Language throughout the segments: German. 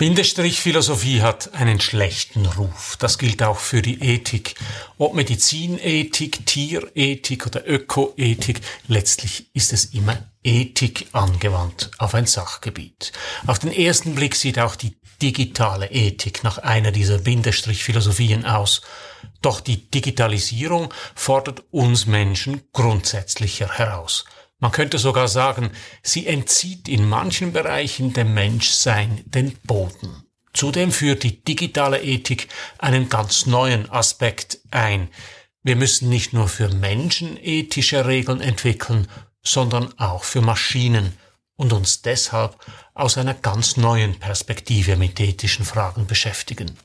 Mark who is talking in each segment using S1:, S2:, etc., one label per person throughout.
S1: Bindestrich-Philosophie hat einen schlechten Ruf. Das gilt auch für die Ethik. Ob Medizinethik, Tierethik oder Ökoethik, letztlich ist es immer Ethik angewandt auf ein Sachgebiet. Auf den ersten Blick sieht auch die digitale Ethik nach einer dieser Bindestrich-Philosophien aus. Doch die Digitalisierung fordert uns Menschen grundsätzlicher heraus. Man könnte sogar sagen, sie entzieht in manchen Bereichen dem Menschsein den Boden. Zudem führt die digitale Ethik einen ganz neuen Aspekt ein. Wir müssen nicht nur für Menschen ethische Regeln entwickeln, sondern auch für Maschinen und uns deshalb aus einer ganz neuen Perspektive mit ethischen Fragen beschäftigen.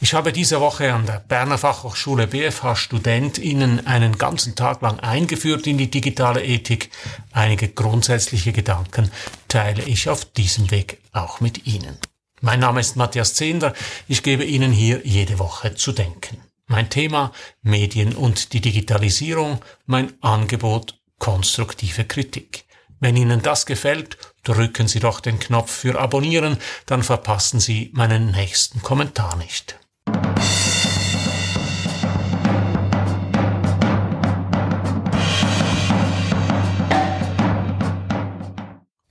S1: Ich habe diese Woche an der Berner Fachhochschule BFH StudentInnen einen ganzen Tag lang eingeführt in die digitale Ethik. Einige grundsätzliche Gedanken teile ich auf diesem Weg auch mit Ihnen. Mein Name ist Matthias Zehnder. Ich gebe Ihnen hier jede Woche zu denken. Mein Thema Medien und die Digitalisierung, mein Angebot konstruktive Kritik. Wenn Ihnen das gefällt, drücken Sie doch den Knopf für Abonnieren, dann verpassen Sie meinen nächsten Kommentar nicht.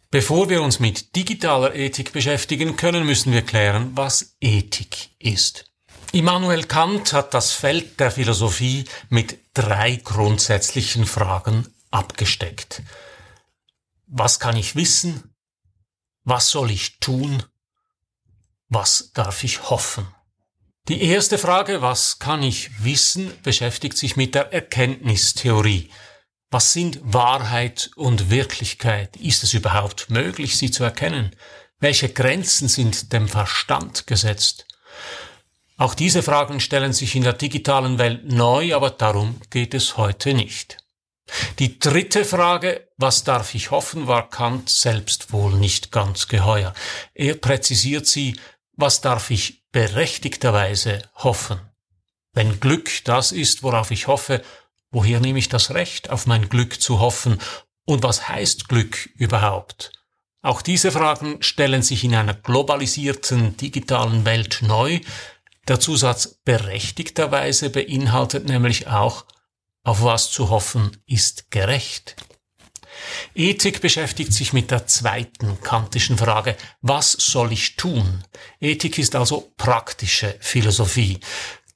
S1: Bevor wir uns mit digitaler Ethik beschäftigen können, müssen wir klären, was Ethik ist. Immanuel Kant hat das Feld der Philosophie mit drei grundsätzlichen Fragen abgesteckt. Was kann ich wissen? Was soll ich tun? Was darf ich hoffen? Die erste Frage, was kann ich wissen, beschäftigt sich mit der Erkenntnistheorie. Was sind Wahrheit und Wirklichkeit? Ist es überhaupt möglich, sie zu erkennen? Welche Grenzen sind dem Verstand gesetzt? Auch diese Fragen stellen sich in der digitalen Welt neu, aber darum geht es heute nicht. Die dritte Frage, was darf ich hoffen, war Kant selbst wohl nicht ganz geheuer. Er präzisiert sie, was darf ich berechtigterweise hoffen? Wenn Glück das ist, worauf ich hoffe, woher nehme ich das Recht, auf mein Glück zu hoffen? Und was heißt Glück überhaupt? Auch diese Fragen stellen sich in einer globalisierten digitalen Welt neu. Der Zusatz berechtigterweise beinhaltet nämlich auch, auf was zu hoffen ist gerecht. Ethik beschäftigt sich mit der zweiten kantischen Frage, was soll ich tun? Ethik ist also praktische Philosophie.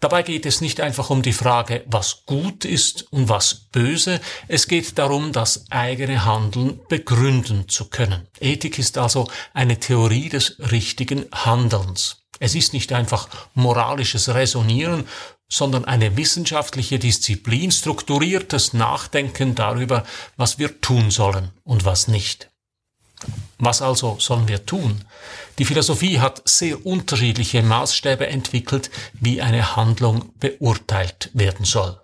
S1: Dabei geht es nicht einfach um die Frage, was gut ist und was böse, es geht darum, das eigene Handeln begründen zu können. Ethik ist also eine Theorie des richtigen Handelns. Es ist nicht einfach moralisches Resonieren, sondern eine wissenschaftliche Disziplin, strukturiertes Nachdenken darüber, was wir tun sollen und was nicht. Was also sollen wir tun? Die Philosophie hat sehr unterschiedliche Maßstäbe entwickelt, wie eine Handlung beurteilt werden soll.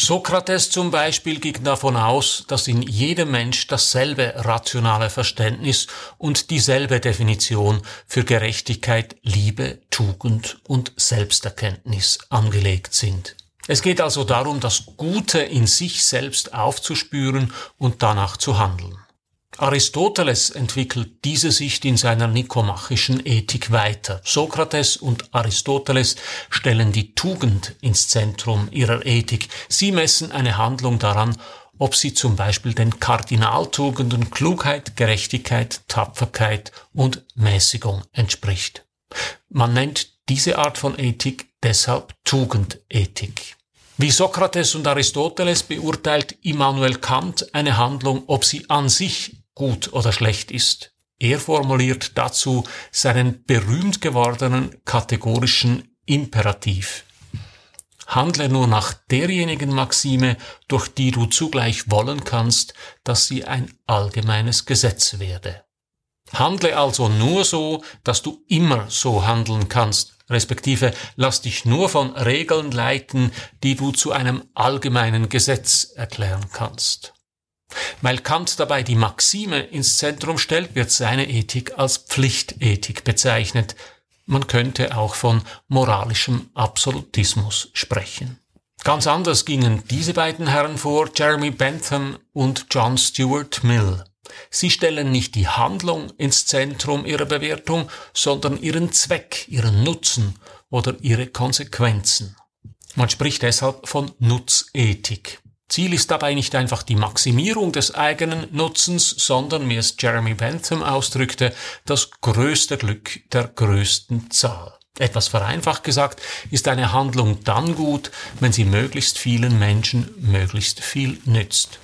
S1: Sokrates zum Beispiel ging davon aus, dass in jedem Mensch dasselbe rationale Verständnis und dieselbe Definition für Gerechtigkeit, Liebe, Tugend und Selbsterkenntnis angelegt sind. Es geht also darum, das Gute in sich selbst aufzuspüren und danach zu handeln. Aristoteles entwickelt diese Sicht in seiner nikomachischen Ethik weiter. Sokrates und Aristoteles stellen die Tugend ins Zentrum ihrer Ethik. Sie messen eine Handlung daran, ob sie zum Beispiel den Kardinaltugenden Klugheit, Gerechtigkeit, Tapferkeit und Mäßigung entspricht. Man nennt diese Art von Ethik deshalb Tugendethik. Wie Sokrates und Aristoteles beurteilt Immanuel Kant eine Handlung, ob sie an sich gut oder schlecht ist. Er formuliert dazu seinen berühmt gewordenen kategorischen Imperativ. Handle nur nach derjenigen Maxime, durch die du zugleich wollen kannst, dass sie ein allgemeines Gesetz werde. Handle also nur so, dass du immer so handeln kannst, respektive lass dich nur von Regeln leiten, die du zu einem allgemeinen Gesetz erklären kannst. Weil Kant dabei die Maxime ins Zentrum stellt, wird seine Ethik als Pflichtethik bezeichnet. Man könnte auch von moralischem Absolutismus sprechen. Ganz anders gingen diese beiden Herren vor, Jeremy Bentham und John Stuart Mill. Sie stellen nicht die Handlung ins Zentrum ihrer Bewertung, sondern ihren Zweck, ihren Nutzen oder ihre Konsequenzen. Man spricht deshalb von Nutzethik. Ziel ist dabei nicht einfach die Maximierung des eigenen Nutzens, sondern, wie es Jeremy Bentham ausdrückte, das größte Glück der größten Zahl. Etwas vereinfacht gesagt ist eine Handlung dann gut, wenn sie möglichst vielen Menschen möglichst viel nützt.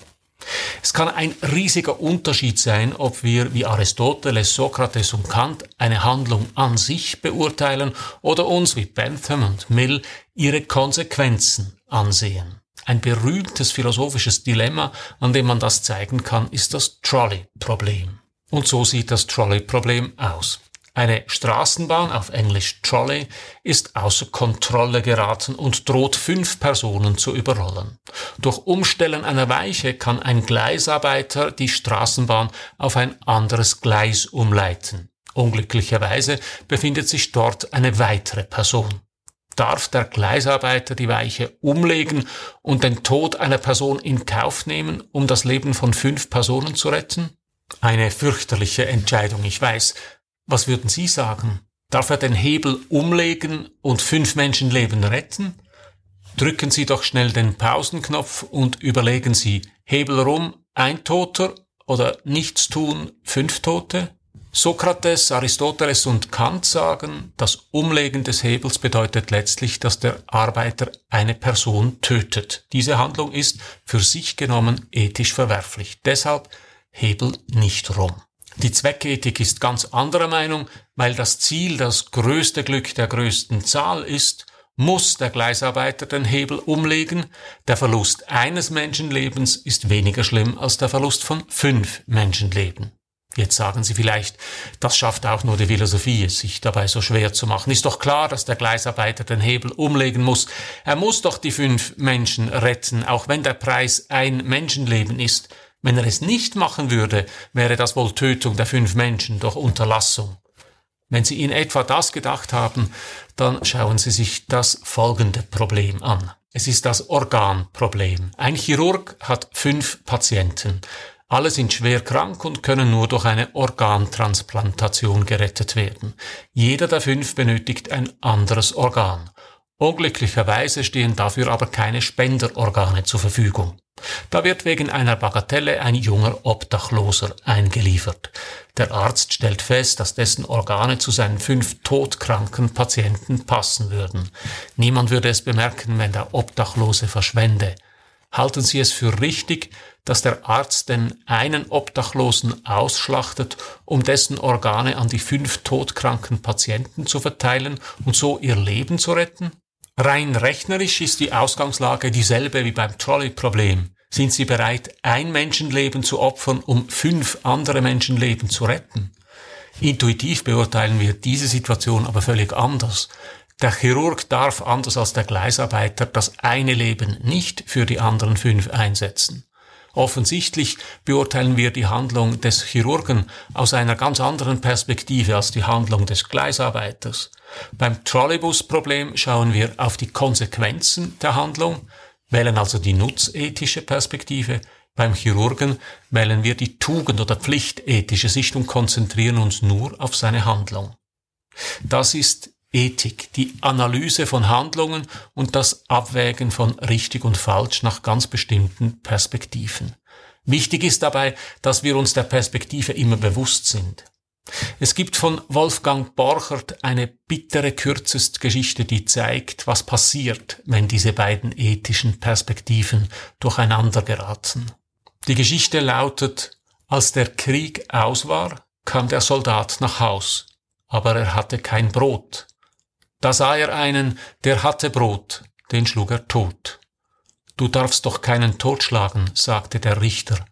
S1: Es kann ein riesiger Unterschied sein, ob wir wie Aristoteles, Sokrates und Kant eine Handlung an sich beurteilen oder uns wie Bentham und Mill ihre Konsequenzen ansehen. Ein berühmtes philosophisches Dilemma, an dem man das zeigen kann, ist das Trolley-Problem. Und so sieht das Trolley-Problem aus. Eine Straßenbahn, auf Englisch Trolley, ist außer Kontrolle geraten und droht fünf Personen zu überrollen. Durch Umstellen einer Weiche kann ein Gleisarbeiter die Straßenbahn auf ein anderes Gleis umleiten. Unglücklicherweise befindet sich dort eine weitere Person darf der Gleisarbeiter die Weiche umlegen und den Tod einer Person in Kauf nehmen, um das Leben von fünf Personen zu retten? Eine fürchterliche Entscheidung, ich weiß. Was würden Sie sagen? Darf er den Hebel umlegen und fünf Menschenleben retten? Drücken Sie doch schnell den Pausenknopf und überlegen Sie, Hebel rum, ein Toter oder nichts tun, fünf Tote? Sokrates, Aristoteles und Kant sagen, das Umlegen des Hebels bedeutet letztlich, dass der Arbeiter eine Person tötet. Diese Handlung ist für sich genommen ethisch verwerflich. Deshalb Hebel nicht rum. Die Zweckethik ist ganz anderer Meinung, weil das Ziel das größte Glück der größten Zahl ist, muss der Gleisarbeiter den Hebel umlegen. Der Verlust eines Menschenlebens ist weniger schlimm als der Verlust von fünf Menschenleben. Jetzt sagen Sie vielleicht, das schafft auch nur die Philosophie, es sich dabei so schwer zu machen. Ist doch klar, dass der Gleisarbeiter den Hebel umlegen muss. Er muss doch die fünf Menschen retten, auch wenn der Preis ein Menschenleben ist. Wenn er es nicht machen würde, wäre das wohl Tötung der fünf Menschen durch Unterlassung. Wenn Sie in etwa das gedacht haben, dann schauen Sie sich das folgende Problem an. Es ist das Organproblem. Ein Chirurg hat fünf Patienten. Alle sind schwer krank und können nur durch eine Organtransplantation gerettet werden. Jeder der fünf benötigt ein anderes Organ. Unglücklicherweise stehen dafür aber keine Spenderorgane zur Verfügung. Da wird wegen einer Bagatelle ein junger Obdachloser eingeliefert. Der Arzt stellt fest, dass dessen Organe zu seinen fünf todkranken Patienten passen würden. Niemand würde es bemerken, wenn der Obdachlose verschwende. Halten Sie es für richtig, dass der Arzt den einen Obdachlosen ausschlachtet, um dessen Organe an die fünf todkranken Patienten zu verteilen und so ihr Leben zu retten? Rein rechnerisch ist die Ausgangslage dieselbe wie beim Trolley-Problem. Sind Sie bereit, ein Menschenleben zu opfern, um fünf andere Menschenleben zu retten? Intuitiv beurteilen wir diese Situation aber völlig anders. Der Chirurg darf anders als der Gleisarbeiter das eine Leben nicht für die anderen fünf einsetzen. Offensichtlich beurteilen wir die Handlung des Chirurgen aus einer ganz anderen Perspektive als die Handlung des Gleisarbeiters. Beim Trolleybus-Problem schauen wir auf die Konsequenzen der Handlung, wählen also die nutzethische Perspektive. Beim Chirurgen wählen wir die Tugend- oder Pflichtethische Sicht und konzentrieren uns nur auf seine Handlung. Das ist Ethik, die Analyse von Handlungen und das Abwägen von richtig und falsch nach ganz bestimmten Perspektiven. Wichtig ist dabei, dass wir uns der Perspektive immer bewusst sind. Es gibt von Wolfgang Borchert eine bittere Kürzestgeschichte, die zeigt, was passiert, wenn diese beiden ethischen Perspektiven durcheinander geraten. Die Geschichte lautet, als der Krieg aus war, kam der Soldat nach Haus, aber er hatte kein Brot. Da sah er einen, der hatte Brot, den schlug er tot. Du darfst doch keinen totschlagen, sagte der Richter.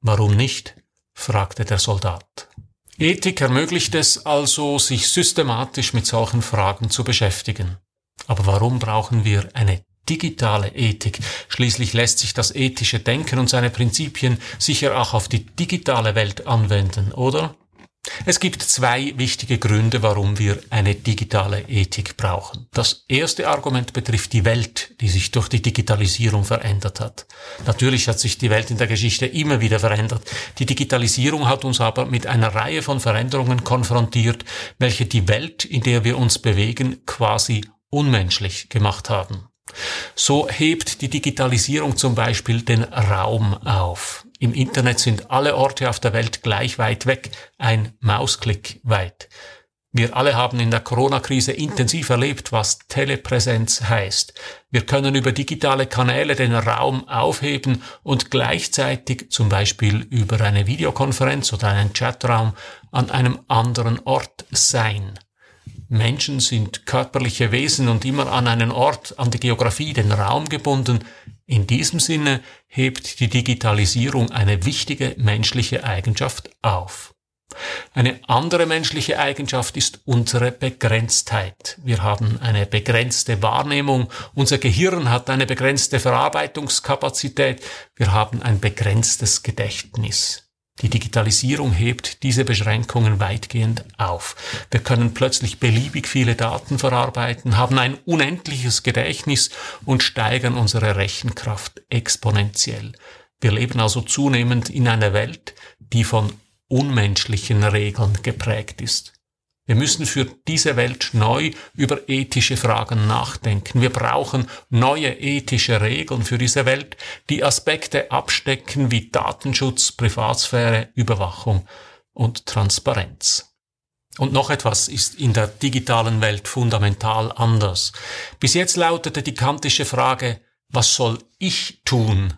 S1: Warum nicht? fragte der Soldat. Ethik ermöglicht es also, sich systematisch mit solchen Fragen zu beschäftigen. Aber warum brauchen wir eine digitale Ethik? Schließlich lässt sich das ethische Denken und seine Prinzipien sicher auch auf die digitale Welt anwenden, oder? Es gibt zwei wichtige Gründe, warum wir eine digitale Ethik brauchen. Das erste Argument betrifft die Welt, die sich durch die Digitalisierung verändert hat. Natürlich hat sich die Welt in der Geschichte immer wieder verändert. Die Digitalisierung hat uns aber mit einer Reihe von Veränderungen konfrontiert, welche die Welt, in der wir uns bewegen, quasi unmenschlich gemacht haben. So hebt die Digitalisierung zum Beispiel den Raum auf. Im Internet sind alle Orte auf der Welt gleich weit weg, ein Mausklick weit. Wir alle haben in der Corona-Krise intensiv erlebt, was Telepräsenz heißt. Wir können über digitale Kanäle den Raum aufheben und gleichzeitig zum Beispiel über eine Videokonferenz oder einen Chatraum an einem anderen Ort sein. Menschen sind körperliche Wesen und immer an einen Ort, an die Geografie, den Raum gebunden. In diesem Sinne hebt die Digitalisierung eine wichtige menschliche Eigenschaft auf. Eine andere menschliche Eigenschaft ist unsere Begrenztheit. Wir haben eine begrenzte Wahrnehmung, unser Gehirn hat eine begrenzte Verarbeitungskapazität, wir haben ein begrenztes Gedächtnis. Die Digitalisierung hebt diese Beschränkungen weitgehend auf. Wir können plötzlich beliebig viele Daten verarbeiten, haben ein unendliches Gedächtnis und steigern unsere Rechenkraft exponentiell. Wir leben also zunehmend in einer Welt, die von unmenschlichen Regeln geprägt ist. Wir müssen für diese Welt neu über ethische Fragen nachdenken. Wir brauchen neue ethische Regeln für diese Welt, die Aspekte abstecken wie Datenschutz, Privatsphäre, Überwachung und Transparenz. Und noch etwas ist in der digitalen Welt fundamental anders. Bis jetzt lautete die kantische Frage, was soll ich tun?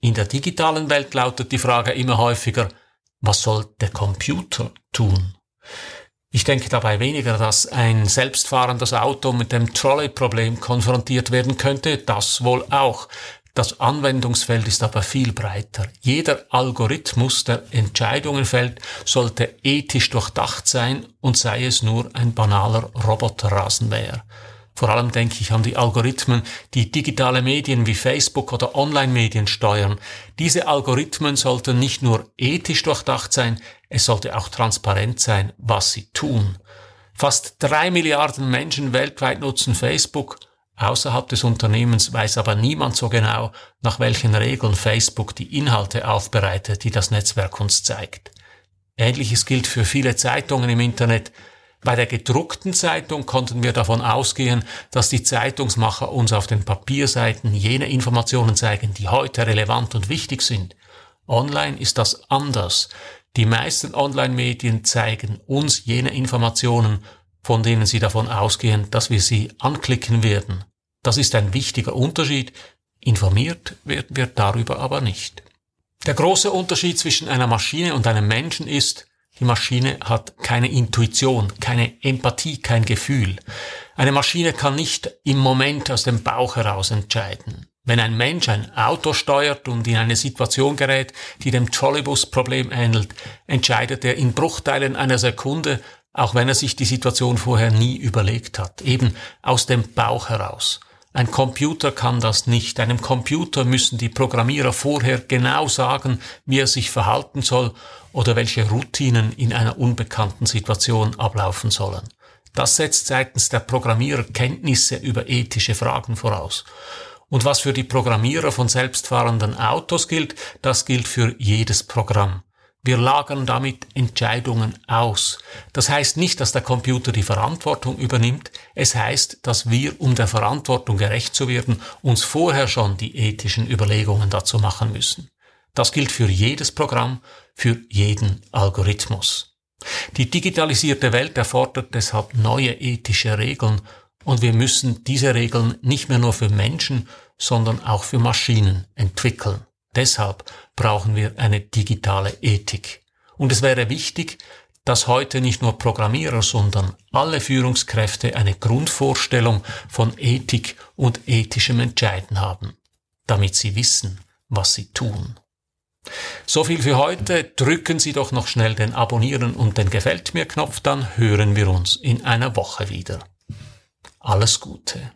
S1: In der digitalen Welt lautet die Frage immer häufiger, was soll der Computer tun? Ich denke dabei weniger, dass ein selbstfahrendes Auto mit dem Trolley-Problem konfrontiert werden könnte, das wohl auch. Das Anwendungsfeld ist aber viel breiter. Jeder Algorithmus, der Entscheidungen fällt, sollte ethisch durchdacht sein und sei es nur ein banaler Roboterrasenmäher. Vor allem denke ich an die Algorithmen, die digitale Medien wie Facebook oder Online-Medien steuern. Diese Algorithmen sollten nicht nur ethisch durchdacht sein, es sollte auch transparent sein, was sie tun. Fast drei Milliarden Menschen weltweit nutzen Facebook. Außerhalb des Unternehmens weiß aber niemand so genau, nach welchen Regeln Facebook die Inhalte aufbereitet, die das Netzwerk uns zeigt. Ähnliches gilt für viele Zeitungen im Internet. Bei der gedruckten Zeitung konnten wir davon ausgehen, dass die Zeitungsmacher uns auf den Papierseiten jene Informationen zeigen, die heute relevant und wichtig sind. Online ist das anders. Die meisten Online-Medien zeigen uns jene Informationen, von denen sie davon ausgehen, dass wir sie anklicken werden. Das ist ein wichtiger Unterschied. Informiert werden wir darüber aber nicht. Der große Unterschied zwischen einer Maschine und einem Menschen ist, die Maschine hat keine Intuition, keine Empathie, kein Gefühl. Eine Maschine kann nicht im Moment aus dem Bauch heraus entscheiden. Wenn ein Mensch ein Auto steuert und in eine Situation gerät, die dem Trolleybus-Problem ähnelt, entscheidet er in Bruchteilen einer Sekunde, auch wenn er sich die Situation vorher nie überlegt hat, eben aus dem Bauch heraus. Ein Computer kann das nicht. Einem Computer müssen die Programmierer vorher genau sagen, wie er sich verhalten soll oder welche Routinen in einer unbekannten Situation ablaufen sollen. Das setzt seitens der Programmierer Kenntnisse über ethische Fragen voraus. Und was für die Programmierer von selbstfahrenden Autos gilt, das gilt für jedes Programm. Wir lagern damit Entscheidungen aus. Das heißt nicht, dass der Computer die Verantwortung übernimmt. Es heißt, dass wir, um der Verantwortung gerecht zu werden, uns vorher schon die ethischen Überlegungen dazu machen müssen. Das gilt für jedes Programm, für jeden Algorithmus. Die digitalisierte Welt erfordert deshalb neue ethische Regeln und wir müssen diese Regeln nicht mehr nur für Menschen, sondern auch für Maschinen entwickeln. Deshalb brauchen wir eine digitale Ethik. Und es wäre wichtig, dass heute nicht nur Programmierer, sondern alle Führungskräfte eine Grundvorstellung von Ethik und ethischem Entscheiden haben, damit sie wissen, was sie tun. So viel für heute. Drücken Sie doch noch schnell den Abonnieren und den Gefällt mir Knopf, dann hören wir uns in einer Woche wieder. Alles Gute.